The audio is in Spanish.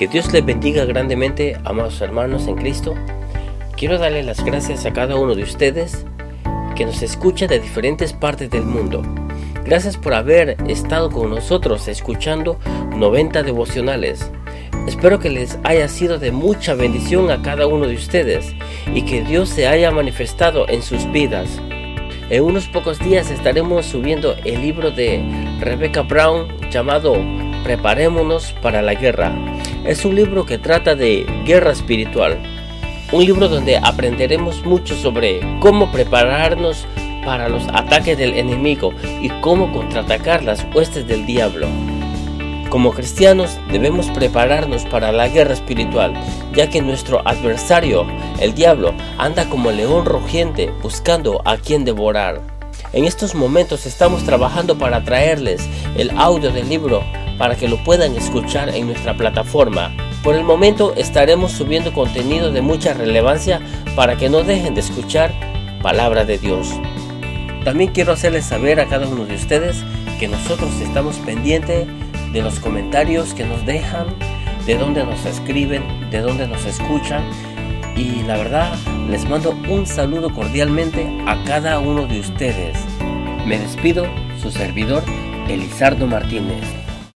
Que Dios les bendiga grandemente, amados hermanos en Cristo. Quiero darle las gracias a cada uno de ustedes que nos escucha de diferentes partes del mundo. Gracias por haber estado con nosotros escuchando 90 devocionales. Espero que les haya sido de mucha bendición a cada uno de ustedes y que Dios se haya manifestado en sus vidas. En unos pocos días estaremos subiendo el libro de Rebecca Brown llamado Preparémonos para la guerra. Es un libro que trata de guerra espiritual. Un libro donde aprenderemos mucho sobre cómo prepararnos para los ataques del enemigo y cómo contraatacar las huestes del diablo. Como cristianos debemos prepararnos para la guerra espiritual, ya que nuestro adversario, el diablo, anda como león rugiente buscando a quien devorar. En estos momentos estamos trabajando para traerles el audio del libro para que lo puedan escuchar en nuestra plataforma. Por el momento estaremos subiendo contenido de mucha relevancia para que no dejen de escuchar palabra de Dios. También quiero hacerles saber a cada uno de ustedes que nosotros estamos pendientes de los comentarios que nos dejan, de dónde nos escriben, de dónde nos escuchan. Y la verdad, les mando un saludo cordialmente a cada uno de ustedes. Me despido, su servidor, Elizardo Martínez.